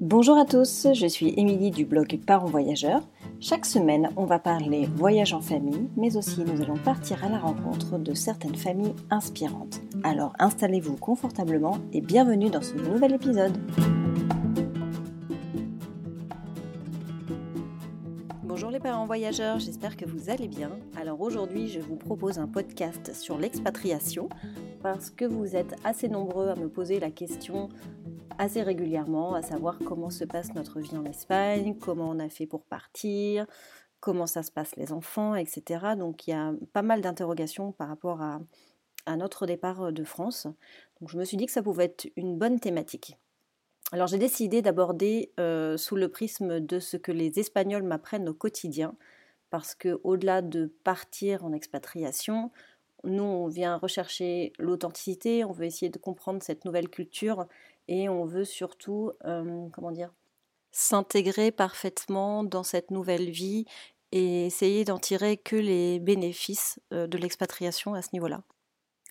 Bonjour à tous, je suis Émilie du blog Parents Voyageurs. Chaque semaine, on va parler voyage en famille, mais aussi nous allons partir à la rencontre de certaines familles inspirantes. Alors installez-vous confortablement et bienvenue dans ce nouvel épisode. Bonjour les parents voyageurs, j'espère que vous allez bien. Alors aujourd'hui, je vous propose un podcast sur l'expatriation parce que vous êtes assez nombreux à me poser la question assez régulièrement, à savoir comment se passe notre vie en Espagne, comment on a fait pour partir, comment ça se passe les enfants, etc. Donc il y a pas mal d'interrogations par rapport à, notre départ euh, de France. Donc je me suis dit que ça pouvait être une bonne thématique. Alors j'ai décidé d'aborder euh, sous le prisme de ce que les Espagnols m'apprennent au quotidien, parce que au-delà de partir en expatriation, nous on vient rechercher l'authenticité, on veut essayer de comprendre cette nouvelle culture et on veut surtout, euh, comment dire, s'intégrer parfaitement dans cette nouvelle vie et essayer d'en tirer que les bénéfices euh, de l'expatriation à ce niveau-là.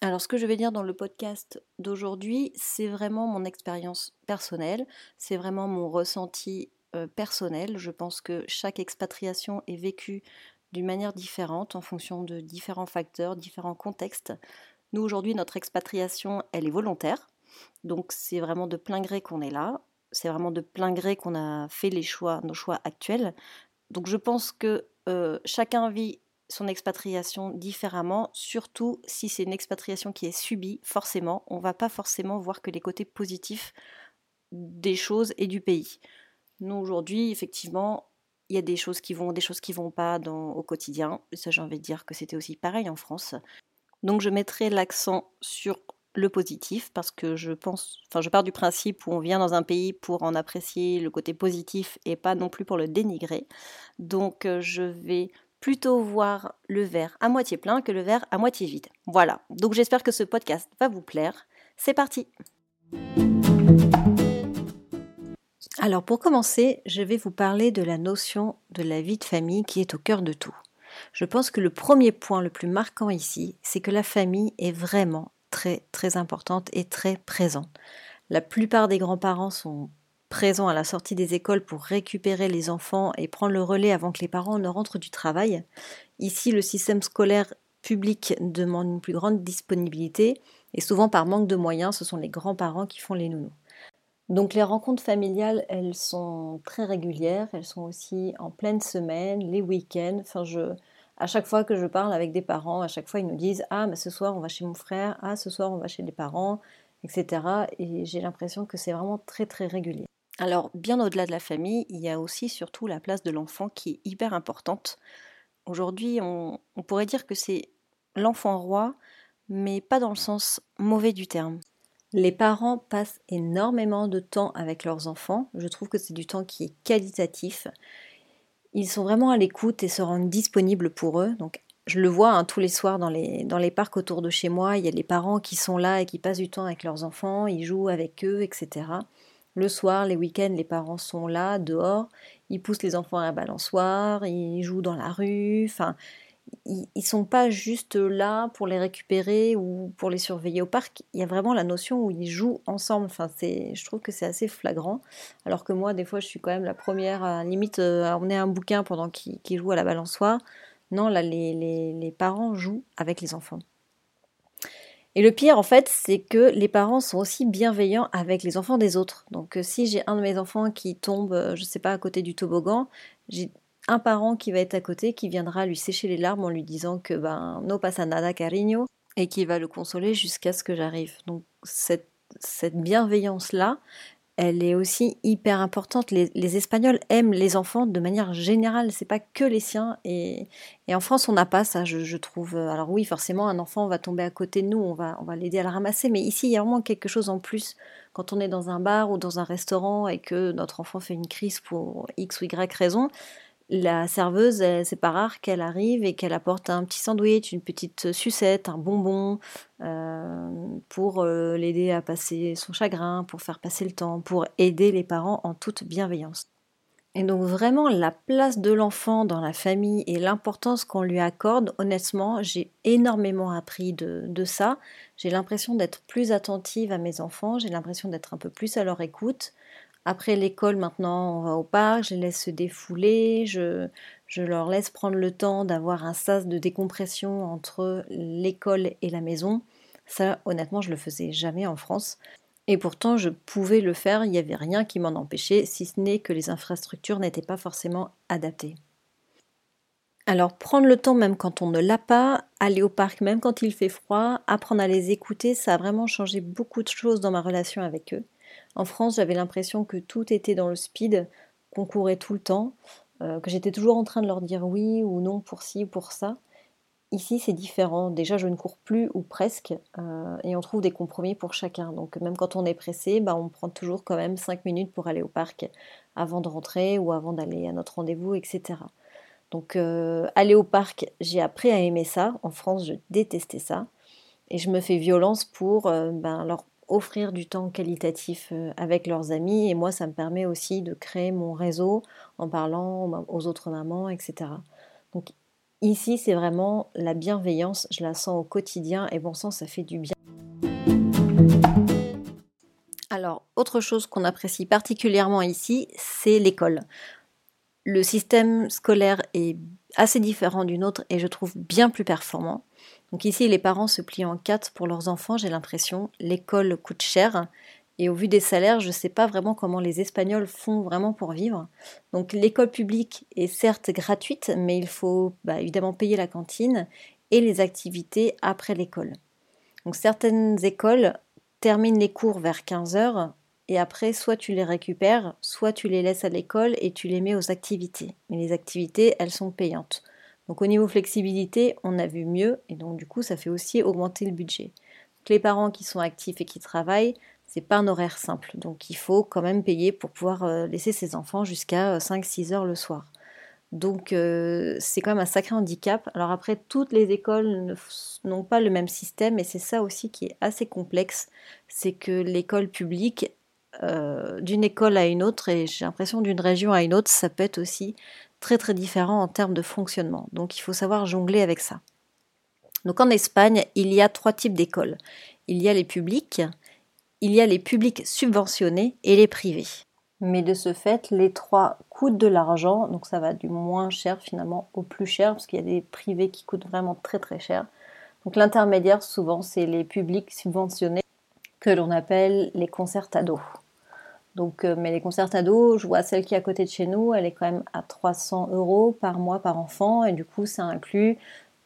Alors ce que je vais dire dans le podcast d'aujourd'hui, c'est vraiment mon expérience personnelle, c'est vraiment mon ressenti euh, personnel. Je pense que chaque expatriation est vécue d'une manière différente en fonction de différents facteurs, différents contextes. Nous aujourd'hui, notre expatriation, elle est volontaire. Donc c'est vraiment de plein gré qu'on est là, c'est vraiment de plein gré qu'on a fait les choix, nos choix actuels. Donc je pense que euh, chacun vit son expatriation différemment, surtout si c'est une expatriation qui est subie, forcément, on va pas forcément voir que les côtés positifs des choses et du pays. Nous aujourd'hui, effectivement, il y a des choses qui vont, des choses qui vont pas dans, au quotidien. Ça, j'ai envie de dire que c'était aussi pareil en France. Donc je mettrai l'accent sur le positif parce que je pense, enfin je pars du principe où on vient dans un pays pour en apprécier le côté positif et pas non plus pour le dénigrer. Donc euh, je vais plutôt voir le verre à moitié plein que le verre à moitié vide. Voilà, donc j'espère que ce podcast va vous plaire. C'est parti Alors pour commencer, je vais vous parler de la notion de la vie de famille qui est au cœur de tout. Je pense que le premier point le plus marquant ici, c'est que la famille est vraiment très très importante et très présente. La plupart des grands-parents sont présents à la sortie des écoles pour récupérer les enfants et prendre le relais avant que les parents ne rentrent du travail. Ici, le système scolaire public demande une plus grande disponibilité et souvent par manque de moyens, ce sont les grands-parents qui font les nounous. Donc les rencontres familiales, elles sont très régulières, elles sont aussi en pleine semaine, les week-ends. Enfin, je, à chaque fois que je parle avec des parents, à chaque fois ils nous disent Ah, mais ce soir on va chez mon frère, ah, ce soir on va chez les parents, etc. Et j'ai l'impression que c'est vraiment très très régulier. Alors, bien au-delà de la famille, il y a aussi surtout la place de l'enfant qui est hyper importante. Aujourd'hui, on, on pourrait dire que c'est l'enfant roi, mais pas dans le sens mauvais du terme. Les parents passent énormément de temps avec leurs enfants. Je trouve que c'est du temps qui est qualitatif. Ils sont vraiment à l'écoute et se rendent disponibles pour eux. Donc, je le vois hein, tous les soirs dans les, dans les parcs autour de chez moi. Il y a les parents qui sont là et qui passent du temps avec leurs enfants. Ils jouent avec eux, etc. Le soir, les week-ends, les parents sont là, dehors. Ils poussent les enfants à la balançoire. Ils jouent dans la rue. Enfin, ils, ne sont pas juste là pour les récupérer ou pour les surveiller au parc. Il y a vraiment la notion où ils jouent ensemble. Enfin, je trouve que c'est assez flagrant. Alors que moi, des fois, je suis quand même la première, à, limite, euh, à emmener un bouquin pendant qu'ils, jouent à la balançoire. Non, là, les, les, parents jouent avec les enfants. Et le pire, en fait, c'est que les parents sont aussi bienveillants avec les enfants des autres. Donc, euh, si j'ai un de mes enfants qui tombe, euh, je sais pas, à côté du toboggan, j'ai un parent qui va être à côté, qui viendra lui sécher les larmes en lui disant que ben no pasa nada cariño et qui va le consoler jusqu'à ce que j'arrive. Donc cette, cette bienveillance-là, elle est aussi hyper importante. Les, Espagnols aiment les enfants de manière générale, c'est pas que les siens. Et, en France, on n'a pas ça, je, trouve. Alors oui, forcément, un enfant va tomber à côté de nous, on va, on va l'aider à le ramasser, mais ici, il y a vraiment quelque chose en plus. Quand on est dans un bar ou dans un restaurant et que notre enfant fait une crise pour X ou Y raison, la serveuse, c'est pas rare qu'elle arrive et qu'elle apporte un petit sandwich, une petite sucette, un bonbon, euh, pour euh, l'aider à passer son chagrin, pour faire passer le temps, pour aider les parents en toute bienveillance. Et donc vraiment la place de l'enfant dans la famille et l'importance qu'on lui accorde, honnêtement, j'ai énormément appris de, de ça. J'ai l'impression d'être plus attentive à mes enfants, j'ai l'impression d'être un peu plus à leur écoute, Après l'école, maintenant, on va au parc, je les laisse se défouler, je, je leur laisse prendre le temps d'avoir un sas de décompression entre l'école et la maison. Ça, honnêtement, je le faisais jamais en France. Et pourtant, je pouvais le faire, il n'y avait rien qui m'en empêchait, si ce n'est que les infrastructures n'étaient pas forcément adaptées. Alors prendre le temps même quand on ne l'a pas, aller au parc même quand il fait froid, apprendre à les écouter, ça a vraiment changé beaucoup de choses dans ma relation avec eux. En France, j'avais l'impression que tout était dans le speed, qu'on courait tout le temps, euh, que j'étais toujours en train de leur dire oui ou non pour ci ou pour ça. Ici, c'est différent. Déjà, je ne cours plus ou presque, euh, et on trouve des compromis pour chacun. Donc, même quand on est pressé, bah, on prend toujours quand même 5 minutes pour aller au parc avant de rentrer ou avant d'aller à notre rendez-vous, etc. Donc euh, aller au parc, j'ai appris à aimer ça. En France, je détestais ça. Et je me fais violence pour ben, leur offrir du temps qualitatif euh, avec leurs amis. Et moi, ça me permet aussi de créer mon réseau en parlant aux autres mamans, etc. Donc ici, c'est vraiment la bienveillance. Je la sens au quotidien. Et bon sang, ça fait du bien. Alors, autre chose qu'on apprécie particulièrement ici, c'est l'école le système scolaire est assez différent d'une autre et je trouve bien plus performant. Donc ici, les parents se plient en quatre pour leurs enfants, j'ai l'impression. L'école coûte cher et au vu des salaires, je ne sais pas vraiment comment les Espagnols font vraiment pour vivre. Donc l'école publique est certes gratuite, mais il faut bah, évidemment payer la cantine et les activités après l'école. Donc certaines écoles terminent les cours vers 15 heures et après, soit tu les récupères, soit tu les laisses à l'école et tu les mets aux activités. Mais les activités, elles sont payantes. Donc au niveau flexibilité, on a vu mieux et donc du coup, ça fait aussi augmenter le budget. les parents qui sont actifs et qui travaillent, c'est pas un horaire simple. Donc il faut quand même payer pour pouvoir euh, laisser ses enfants jusqu'à 5-6 euh, heures le soir. Donc euh, c'est quand même un sacré handicap. Alors après, toutes les écoles n'ont pas le même système et c'est ça aussi qui est assez complexe. C'est que l'école publique, d'une école à une autre et j'ai l'impression d'une région à une autre, ça peut être aussi très très différent en termes de fonctionnement. Donc il faut savoir jongler avec ça. Donc en Espagne, il y a trois types d'écoles. Il y a les publics, il y a les publics subventionnés et les privés. Mais de ce fait, les trois coûtent de l'argent, donc ça va du moins cher finalement au plus cher, parce qu'il y a des privés qui coûtent vraiment très très cher. Donc l'intermédiaire, souvent, c'est les publics subventionnés que l'on appelle les concertados. Donc, euh, mais les concertados, je vois celle qui est à côté de chez nous, elle est quand même à 300 euros par mois par enfant, et du coup, ça inclut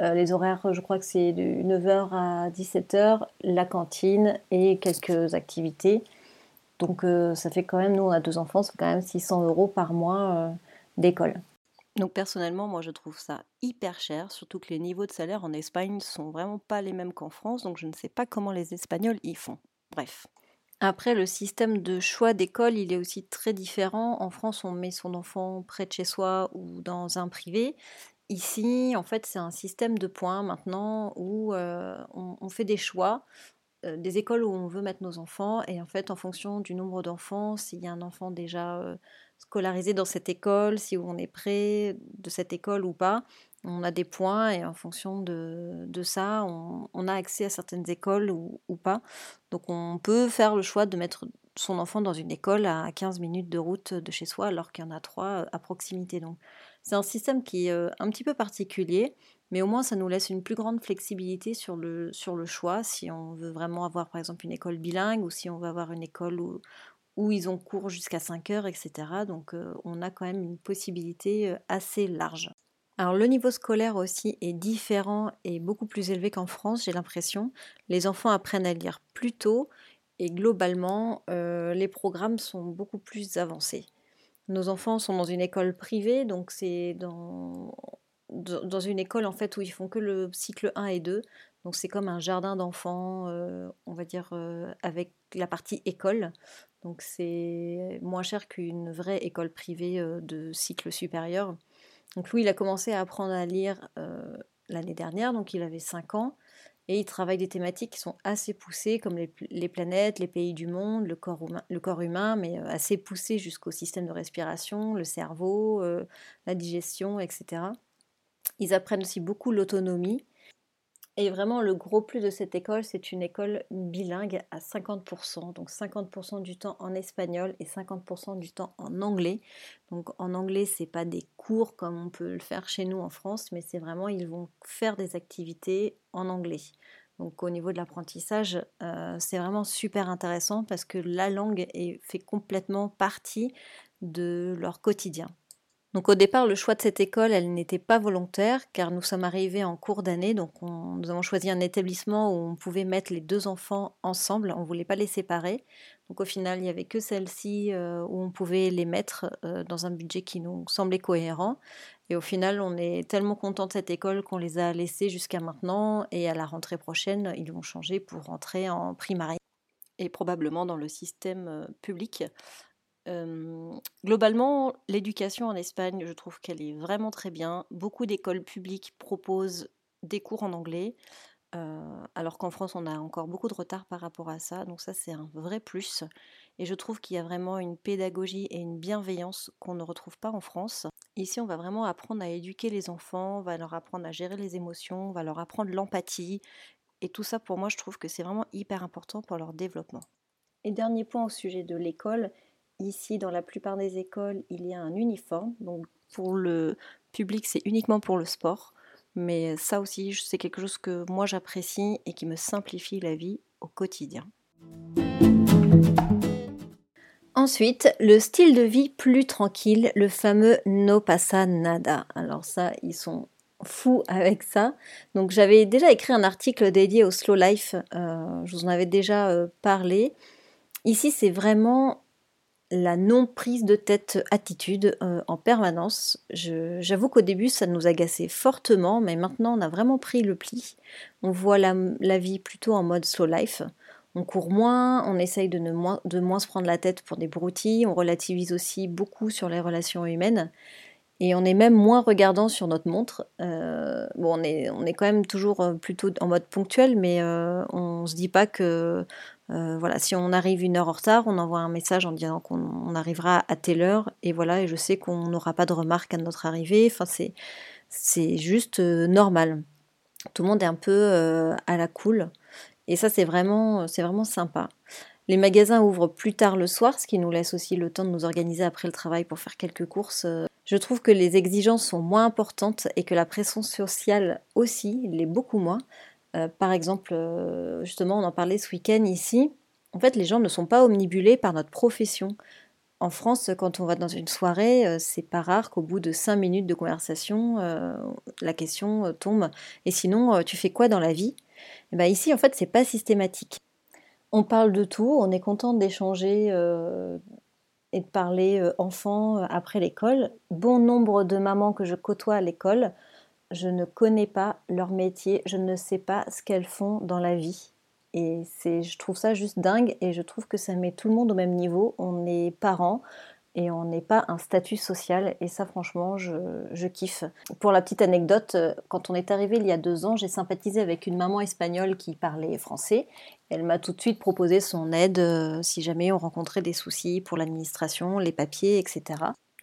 euh, les horaires, je crois que c'est de 9h à 17h, la cantine et quelques activités. Donc, euh, ça fait quand même, nous, on a deux enfants, c'est quand même 600 euros par mois d'école. Donc personnellement, moi je trouve ça hyper cher, surtout que les niveaux de salaire en Espagne sont vraiment pas les mêmes qu'en France, donc je ne sais pas comment les Espagnols y font. Bref. Après, le système de choix d'école, il est aussi très différent. En France, on met son enfant près de chez soi ou dans un privé. Ici, en fait, c'est un système de points maintenant où euh, on, fait des choix euh, des écoles où on veut mettre nos enfants. Et en fait, en fonction du nombre d'enfants, s'il y a un enfant déjà euh, scolarisé dans cette école, si on est près de cette école ou pas, on a des points et en fonction de, ça, on, a accès à certaines écoles ou, pas. Donc on peut faire le choix de mettre son enfant dans une école à 15 minutes de route de chez soi alors qu'il y en a trois euh, à proximité. Donc c'est un système qui est euh, un petit peu particulier, mais au moins ça nous laisse une plus grande flexibilité sur le, sur le choix si on veut vraiment avoir par exemple une école bilingue ou si on veut avoir une école où, où ils ont cours jusqu'à 5 heures, etc. Donc euh, on a quand même une possibilité assez large. Alors le niveau scolaire aussi est différent et beaucoup plus élevé qu'en France, j'ai l'impression. Les enfants apprennent à lire plus tôt et globalement, euh, les programmes sont beaucoup plus avancés. Nos enfants sont dans une école privée, donc c'est dans, une école en fait où ils font que le cycle 1 et 2. Donc c'est comme un jardin d'enfants, euh, on va dire, euh, avec la partie école. Donc c'est moins cher qu'une vraie école privée de cycle supérieur. Donc lui, il a commencé à apprendre à lire euh, l'année dernière, donc il avait 5 ans, et il travaille des thématiques qui sont assez poussées, comme les, planètes, les pays du monde, le corps humain, le corps humain mais euh, assez poussées jusqu'au système de respiration, le cerveau, euh, la digestion, etc. Ils apprennent aussi beaucoup l'autonomie. Et vraiment, le gros plus de cette école, c'est une école bilingue à 50%, donc 50% du temps en espagnol et 50% du temps en anglais. Donc en anglais, c'est pas des cours comme on peut le faire chez nous en France, mais c'est vraiment, ils vont faire des activités en anglais. Donc au niveau de l'apprentissage, euh, c'est vraiment super intéressant parce que la langue fait complètement partie de leur quotidien. Donc au départ, le choix de cette école, elle n'était pas volontaire car nous sommes arrivés en cours d'année, donc nous avons choisi un établissement où on pouvait mettre les deux enfants ensemble, on ne voulait pas les séparer. Donc au final, il n'y avait que celle-ci euh, où on pouvait les mettre euh, dans un budget qui nous semblait cohérent. Et au final, on est tellement content de cette école qu'on les a laissés jusqu'à maintenant. Et à la rentrée prochaine, ils vont changer pour rentrer en primaire. Et probablement dans le système globalement, l'éducation en Espagne, je trouve qu'elle est vraiment très bien. Beaucoup d'écoles publiques proposent des cours en anglais, alors qu'en France, on a encore beaucoup de retard par rapport à ça. Donc ça, c'est un vrai plus. Et je trouve qu'il y a vraiment une pédagogie et une bienveillance qu'on ne retrouve pas en France. Ici, on va vraiment apprendre à éduquer les enfants, on va leur apprendre à gérer les émotions, on va leur apprendre l'empathie. Et tout ça, pour moi, je trouve que c'est vraiment hyper important pour leur développement. Et dernier point au sujet de l'école, Ici, dans la plupart des écoles, il y a un uniforme. Donc pour le public, c'est uniquement pour le sport. Mais ça aussi, c'est quelque chose que moi j'apprécie et qui me simplifie la vie au quotidien. Ensuite, le style de vie plus tranquille, le fameux no pasa nada. Alors ça, ils sont fous avec ça. Donc j'avais déjà écrit un article dédié au slow life, euh, je vous en avais déjà euh, parlé. Ici, c'est vraiment la non prise de tête attitude euh, en permanence. J'avoue qu'au début ça nous agaçait fortement, mais maintenant on a vraiment pris le pli. On voit la, vie plutôt en mode slow life. On court moins, on essaye de, moins, de moins se prendre la tête pour des broutilles, on relativise aussi beaucoup sur les relations humaines. Et on est même moins regardant sur notre montre. Euh, bon, on est, on est quand même toujours euh, plutôt en mode ponctuel, mais on ne se dit pas que euh, voilà, si on arrive une heure en retard, on envoie un message en disant qu'on arrivera à telle heure, et voilà, et je sais qu'on n'aura pas de remarques à notre arrivée. Enfin, c'est, c'est juste euh, normal. Tout le monde est un peu euh, à la cool, et ça, c'est vraiment, c'est vraiment sympa. Les magasins ouvrent plus tard le soir, ce qui nous laisse aussi le temps de nous organiser après le travail pour faire quelques courses. Je trouve que les exigences sont moins importantes et que la pression sociale aussi l'est beaucoup moins. Euh, par exemple, euh, justement, on en parlait ce week-end ici. En fait, les gens ne sont pas omnibulés par notre profession. En France, quand on va dans une soirée, euh, c'est pas rare qu'au bout de cinq minutes de conversation, la question tombe. Et sinon, tu fais quoi dans la vie? Et eh ben Ici, en fait, c'est pas systématique. On parle de tout, on est content d'échanger et de parler enfants après l'école. Bon nombre de mamans que je côtoie à l'école je ne connais pas leur métier, je ne sais pas ce qu'elles font dans la vie. Et c'est, je trouve ça juste dingue et je trouve que ça met tout le monde au même niveau. On est parents et on n'est pas un statut social et ça franchement je, je, kiffe. Pour la petite anecdote, quand on est arrivé il y a deux ans, j'ai sympathisé avec une maman espagnole qui parlait français. Elle m'a tout de suite proposé son aide euh, si jamais on rencontrait des soucis pour l'administration, les papiers, etc.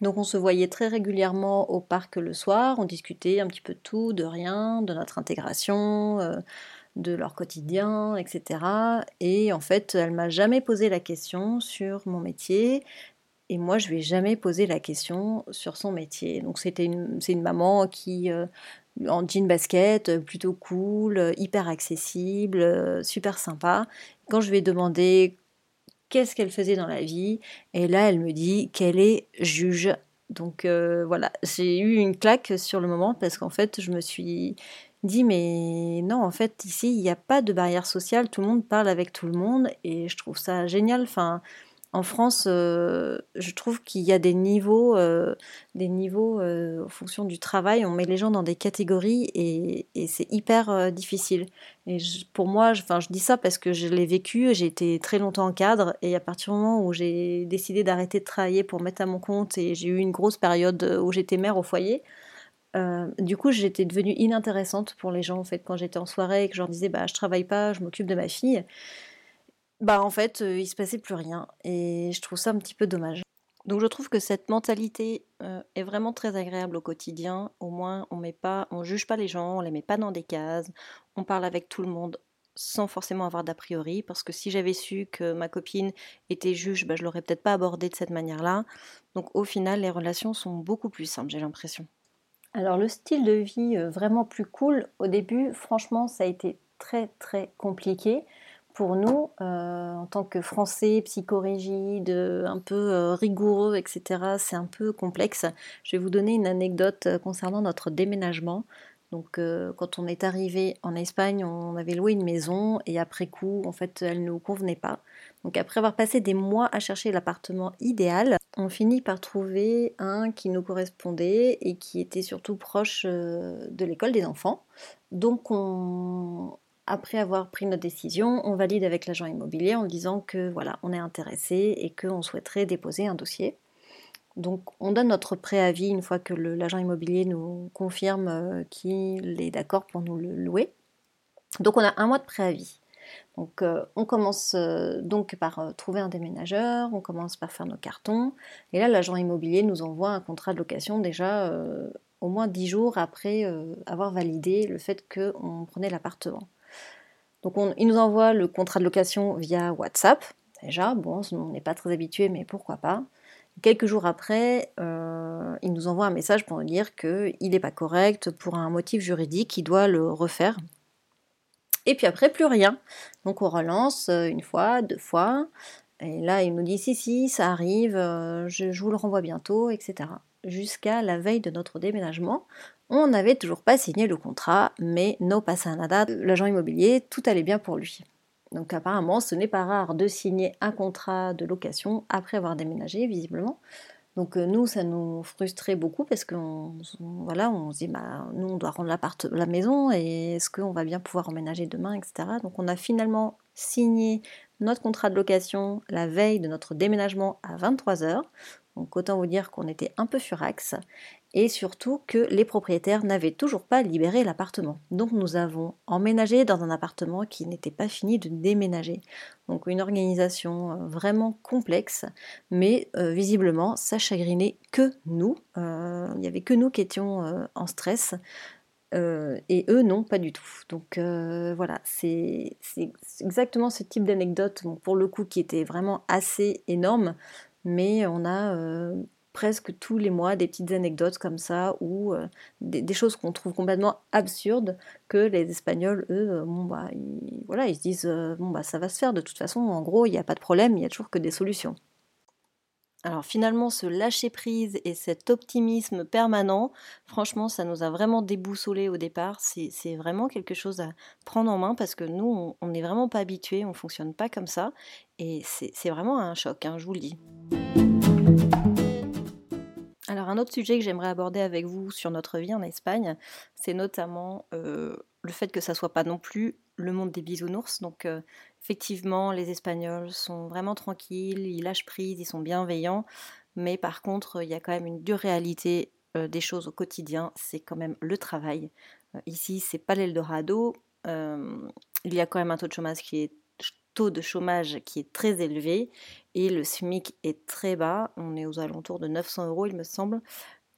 Donc on se voyait très régulièrement au parc le soir, on discutait un petit peu de tout, de rien, de notre intégration, euh, de leur quotidien, etc. Et en fait, elle m'a jamais posé la question sur mon métier. Et moi, je lui ai jamais posé la question sur son métier. Donc c'était une, c'est une maman qui, euh, en jean basket, plutôt cool, hyper accessible, super sympa. Quand je lui ai demandé qu'est-ce qu'elle faisait dans la vie. Et là, elle me dit qu'elle est juge. Donc euh, voilà, j'ai eu une claque sur le moment parce qu'en fait, je me suis dit, mais non, en fait, ici, il n'y a pas de barrière sociale, tout le monde parle avec tout le monde et je trouve ça génial. Enfin, en France, euh, je trouve qu'il y a des niveaux, euh, des niveaux euh, en fonction du travail. On met les gens dans des catégories et, c'est hyper difficile. Et pour moi, je, je dis ça parce que je l'ai vécu. J'ai été très longtemps en cadre et à partir du moment où j'ai décidé d'arrêter de travailler pour mettre à mon compte et j'ai eu une grosse période où j'étais mère au foyer. du coup, j'étais devenue inintéressante pour les gens en fait quand j'étais en soirée et que je leur disais bah je travaille pas, je m'occupe de ma fille bah en fait, il se passait plus rien et je trouve ça un petit peu dommage. Donc je trouve que cette mentalité est vraiment très agréable au quotidien. Au moins, on met pas, on juge pas les gens, on les met pas dans des cases. On parle avec tout le monde sans forcément avoir d'a priori, parce que si j'avais su que ma copine était juge, bah, je l'aurais peut-être pas abordé de cette manière-là. Donc au final, les relations sont beaucoup plus simples, j'ai l'impression. Alors le style de vie vraiment plus cool, au début, franchement, ça a été très très compliqué pour nous, euh, en tant que Français, psychorigide, un peu euh, rigoureux, etc., c'est un peu complexe. Je vais vous donner une anecdote euh, concernant notre déménagement. Donc, quand on est arrivé en Espagne, on avait loué une maison et après coup, en fait, elle ne nous convenait pas. Donc, après avoir passé des mois à chercher l'appartement idéal, on finit par trouver un qui nous correspondait et qui était surtout proche de l'école des enfants. Donc, on, après avoir pris notre décision, on valide avec l'agent immobilier en disant que voilà, on est intéressé et qu'on souhaiterait déposer un dossier. Donc on donne notre préavis une fois que l'agent immobilier nous confirme euh, qu'il est d'accord pour nous le louer. Donc on a un mois de préavis. Donc euh, on commence euh, donc par trouver un déménageur, on commence par faire nos cartons, et là l'agent immobilier nous envoie un contrat de location déjà au moins dix jours après avoir validé le fait qu'on prenait l'appartement. Donc il nous envoie le contrat de location via WhatsApp. Déjà, bon, on n'est pas très habitué, mais pourquoi pas. Quelques jours après, euh, il nous envoie un message pour nous dire qu'il n'est pas correct pour un motif juridique, il doit le refaire. Et puis après, plus rien. Donc on relance euh, une fois, deux fois. Et là, il nous dit si, si, ça arrive, euh, je, je vous le renvoie bientôt, etc. Jusqu'à la veille de notre déménagement, on n'avait toujours pas signé le contrat, mais no pasa nada, l'agent immobilier, tout allait bien pour lui. Donc apparemment, ce n'est pas rare de signer un contrat de location après avoir déménagé, visiblement. Donc euh, nous, ça nous frustrait beaucoup parce qu'on on se dit, bah, nous, on doit rendre la maison et est-ce qu'on va bien pouvoir emménager demain, etc. Donc on a finalement signé notre contrat de location la veille de notre déménagement à 23h. Donc autant vous dire qu'on était un peu furax et surtout que les propriétaires n'avaient toujours pas libéré l'appartement. Donc nous avons emménagé dans un appartement qui n'était pas fini de déménager. Donc une organisation euh, vraiment complexe, mais euh, visiblement ça chagrinait que nous. Euh, il n'y avait que nous qui étions en stress. et eux, non, pas du tout. Donc voilà, c'est exactement ce type d'anecdote, pour le coup, qui était vraiment assez énorme, mais on a presque tous les mois des petites anecdotes comme ça ou euh, des, choses qu'on trouve complètement absurdes que les Espagnols, eux, euh, bon, bah, ils, voilà, ils se disent euh, bon bah ça va se faire de toute façon, en gros il n'y a pas de problème, il y a toujours que des solutions. Alors finalement, ce lâcher prise et cet optimisme permanent, franchement, ça nous a vraiment déboussolé au départ. C'est vraiment quelque chose à prendre en main parce que nous, on n'est vraiment pas habitués, on fonctionne pas comme ça. Et c'est vraiment un choc, hein, je vous le dis. Alors un autre sujet que j'aimerais aborder avec vous sur notre vie en Espagne, c'est notamment euh, fait que ça soit pas non plus le monde des bisounours. Donc euh, effectivement, les Espagnols sont vraiment tranquilles, ils lâchent prise, ils sont bienveillants, mais par contre, il y a quand même une dure réalité euh, des choses au quotidien, c'est quand même le travail. ici, c'est pas l'Eldorado. il y a quand même un taux de chômage qui est taux de chômage qui est très élevé et le SMIC est très bas. On est aux alentours de 900 euros, il me semble,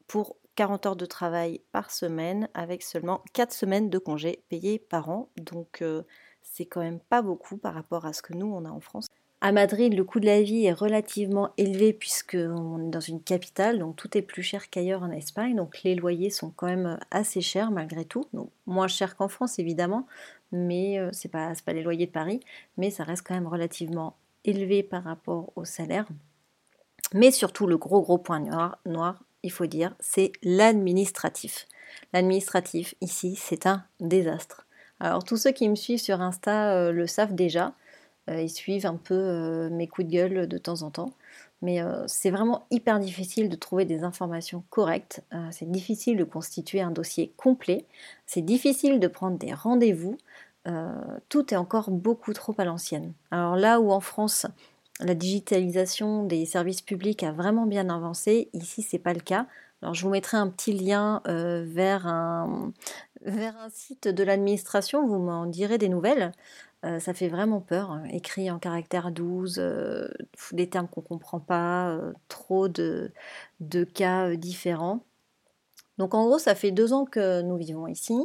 pour 40 heures de travail par semaine avec seulement 4 semaines de congés payés par an. Donc euh, c'est quand même pas beaucoup par rapport à ce que nous on a en France. À Madrid, le coût de la vie est relativement élevé puisqu'on est dans une capitale, donc tout est plus cher qu'ailleurs en Espagne. Donc les loyers sont quand même assez chers malgré tout. Donc moins cher qu'en France évidemment, mais euh, c'est pas, pas les loyers de Paris, mais ça reste quand même relativement élevé par rapport au salaire. Mais surtout le gros gros point noir il faut dire, c'est l'administratif. L'administratif ici, c'est un désastre. Alors tous ceux qui me suivent sur Insta euh, le savent déjà. Euh, ils suivent un peu euh, mes coups de gueule de temps en temps. Mais c'est vraiment hyper difficile de trouver des informations correctes. c'est difficile de constituer un dossier complet. C'est difficile de prendre des rendez-vous. tout est encore beaucoup trop à l'ancienne. Alors là où en France, la digitalisation des services publics a vraiment bien avancé, ici c'est pas le cas. Alors je vous mettrai un petit lien vers, un, vers un site de l'administration, vous m'en direz des nouvelles. ça fait vraiment peur, hein, écrit en caractère 12, des termes qu'on ne comprend pas, trop de, de cas différents. Donc en gros, ça fait deux ans que nous vivons ici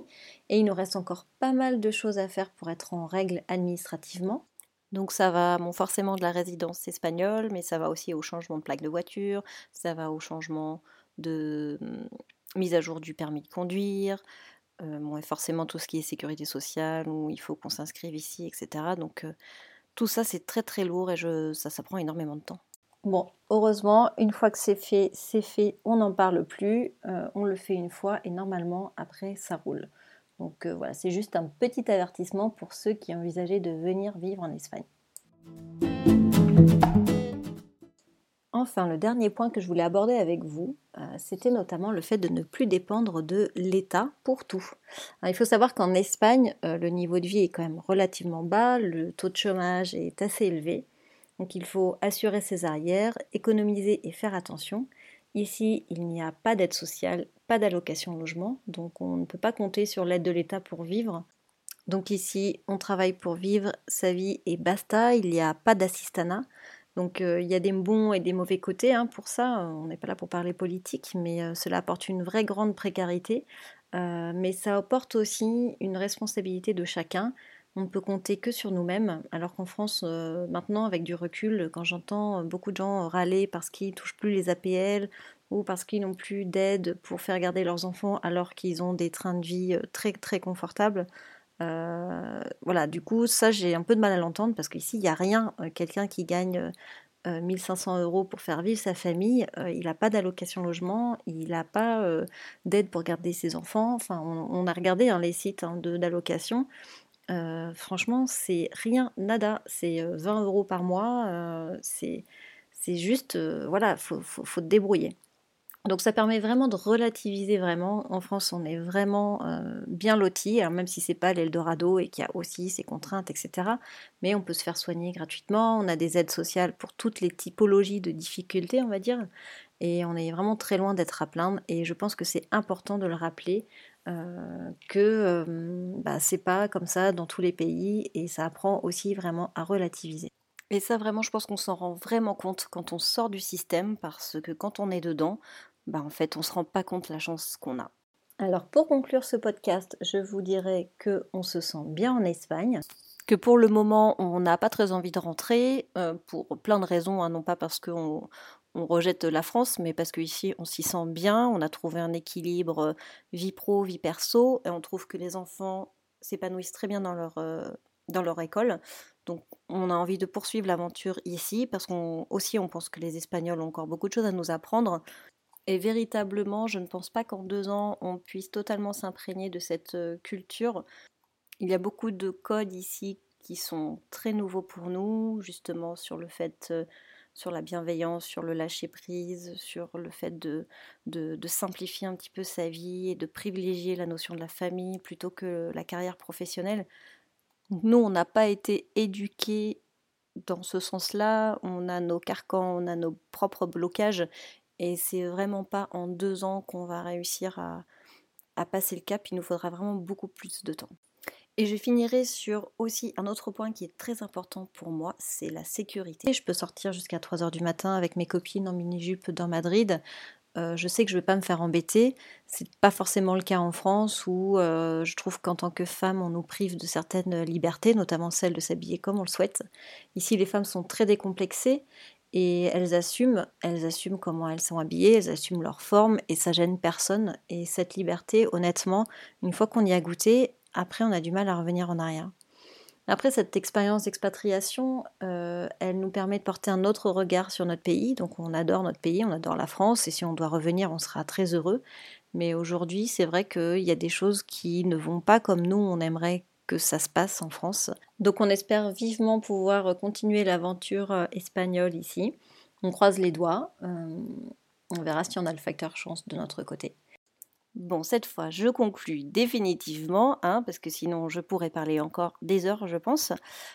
et il nous reste encore pas mal de choses à faire pour être en règle administrativement. Donc ça va forcément de la résidence espagnole, mais ça va aussi au changement de plaque de voiture, ça va au changement de hum, mise à jour du permis de conduire, euh, et forcément tout ce qui est sécurité sociale, où il faut qu'on s'inscrive ici, etc. Donc euh, tout ça c'est très très lourd et ça, ça prend énormément de temps. Bon, heureusement, une fois que c'est fait, c'est fait, on n'en parle plus, euh, on le fait une fois et normalement après ça roule. Donc euh, voilà, c'est juste un petit avertissement pour ceux qui envisageaient de venir vivre en Espagne. Enfin, le dernier point que je voulais aborder avec vous, euh, c'était notamment le fait de ne plus dépendre de l'État pour tout. il faut savoir qu'en Espagne, le niveau de vie est quand même relativement bas, le taux de chômage est assez élevé. Donc il faut assurer ses arrières, économiser et faire attention. Ici, il n'y a pas d'aide sociale, pas d'allocation logement, donc on ne peut pas compter sur l'aide de l'État pour vivre. Donc ici, on travaille pour vivre sa vie et basta, il n'y a pas d'assistanat. Donc euh, il y a des bons et des mauvais côtés hein, pour ça, on n'est pas là pour parler politique, mais euh, cela apporte une vraie grande précarité. Euh, mais ça apporte aussi une responsabilité de chacun on ne peut compter que sur nous-mêmes, alors qu'en France, euh, maintenant, avec du recul, quand j'entends beaucoup de gens râler parce qu'ils ne touchent plus les APL ou parce qu'ils n'ont plus d'aide pour faire garder leurs enfants alors qu'ils ont des trains de vie euh, très très confortables, euh, voilà, du coup, ça j'ai un peu de mal à l'entendre parce qu'ici, il n'y a rien. Quelqu'un qui gagne 1500 euros pour faire vivre sa famille, il n'a pas d'allocation logement, il n'a pas d'aide pour garder ses enfants. Enfin, on, a regardé hein, les sites hein, d'allocation franchement, c'est rien, nada. C'est 20 euh, euros par mois. C'est juste, voilà, faut, faut, te débrouiller. Donc ça permet vraiment de relativiser vraiment. En France, on est vraiment bien loti, même si c'est pas l'Eldorado et qu'il y a aussi ses contraintes, etc. Mais on peut se faire soigner gratuitement. On a des aides sociales pour toutes les typologies de difficultés, on va dire. Et on est vraiment très loin d'être à plaindre. Et je pense que c'est important de le rappeler euh, que euh, bah, c'est pas comme ça dans tous les pays et ça apprend aussi vraiment à relativiser. Et ça vraiment, je pense qu'on s'en rend vraiment compte quand on sort du système parce que quand on est dedans, bah, en fait, on se rend pas compte la chance qu'on a. Alors pour conclure ce podcast, je vous dirais que on se sent bien en Espagne, que pour le moment on n'a pas très envie de rentrer euh, pour plein de raisons, hein, non pas parce qu'on on rejette la France, mais parce qu'ici on s'y sent bien, on a trouvé un équilibre euh, vie pro, vie perso, et on trouve que les enfants s'épanouissent très bien dans leur, euh, dans leur école. Donc on a envie de poursuivre l'aventure ici, parce qu'on aussi on pense que les Espagnols ont encore beaucoup de choses à nous apprendre. Et véritablement, je ne pense pas qu'en deux ans, on puisse totalement s'imprégner de cette euh, culture. Il y a beaucoup de codes ici qui sont très nouveaux pour nous, justement sur le fait sur la bienveillance, sur le lâcher-prise, sur le fait de, de, simplifier un petit peu sa vie et de privilégier la notion de la famille plutôt que la carrière professionnelle. Nous, on n'a pas été éduqués dans ce sens-là, on a nos carcans, on a nos propres blocages, et c'est vraiment pas en deux ans qu'on va réussir à, à passer le cap, il nous faudra vraiment beaucoup plus de temps. Et je finirai sur aussi un autre point qui est très important pour moi, c'est la sécurité. Je peux sortir jusqu'à 3h du matin avec mes copines en mini-jupe dans Madrid. Euh, je sais que je ne vais pas me faire embêter. C'est pas forcément le cas en France où euh, je trouve qu'en tant que femme, on nous prive de certaines libertés, notamment celle de s'habiller comme on le souhaite. Ici, les femmes sont très décomplexées et elles assument, elles assument comment elles sont habillées, elles assument leur forme et ça gêne personne. Et cette liberté, honnêtement, une fois qu'on y a goûté, après on a du mal à revenir en arrière. Après, cette expérience d'expatriation, euh, elle nous permet de porter un autre regard sur notre pays. Donc on adore notre pays, on adore la France, et si on doit revenir, on sera très heureux. Mais aujourd'hui, c'est vrai qu'il y a des choses qui ne vont pas comme nous, on aimerait que ça se passe en France. Donc on espère vivement pouvoir continuer l'aventure euh, espagnole ici. On croise les doigts. Euh, on verra si on a le facteur chance de notre côté. Bon, cette fois, je conclus définitivement, hein, parce que sinon je pourrais parler encore des heures, je pense.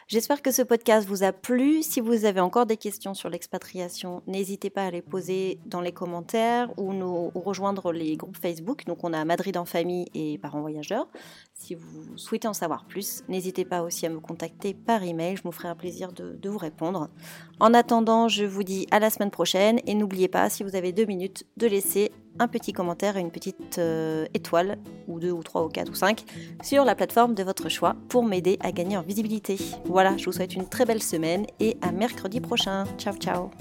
J'espère que ce podcast vous a plu. Si vous avez encore des questions sur l'expatriation, n'hésitez pas à les poser dans les commentaires ou nous rejoindre les groupes Facebook. Donc, on a Madrid en famille et parents voyageurs. Si vous souhaitez en savoir plus, n'hésitez pas aussi à me contacter par email, je me ferai un plaisir de, vous répondre. En attendant, je vous dis à la semaine prochaine et n'oubliez pas, si vous avez deux minutes, de laisser un petit commentaire et une petite euh, étoile, ou deux, ou trois, ou quatre, ou cinq, sur la plateforme de votre choix pour m'aider à gagner en visibilité. Voilà, je vous souhaite une très belle semaine et à mercredi prochain. Ciao ciao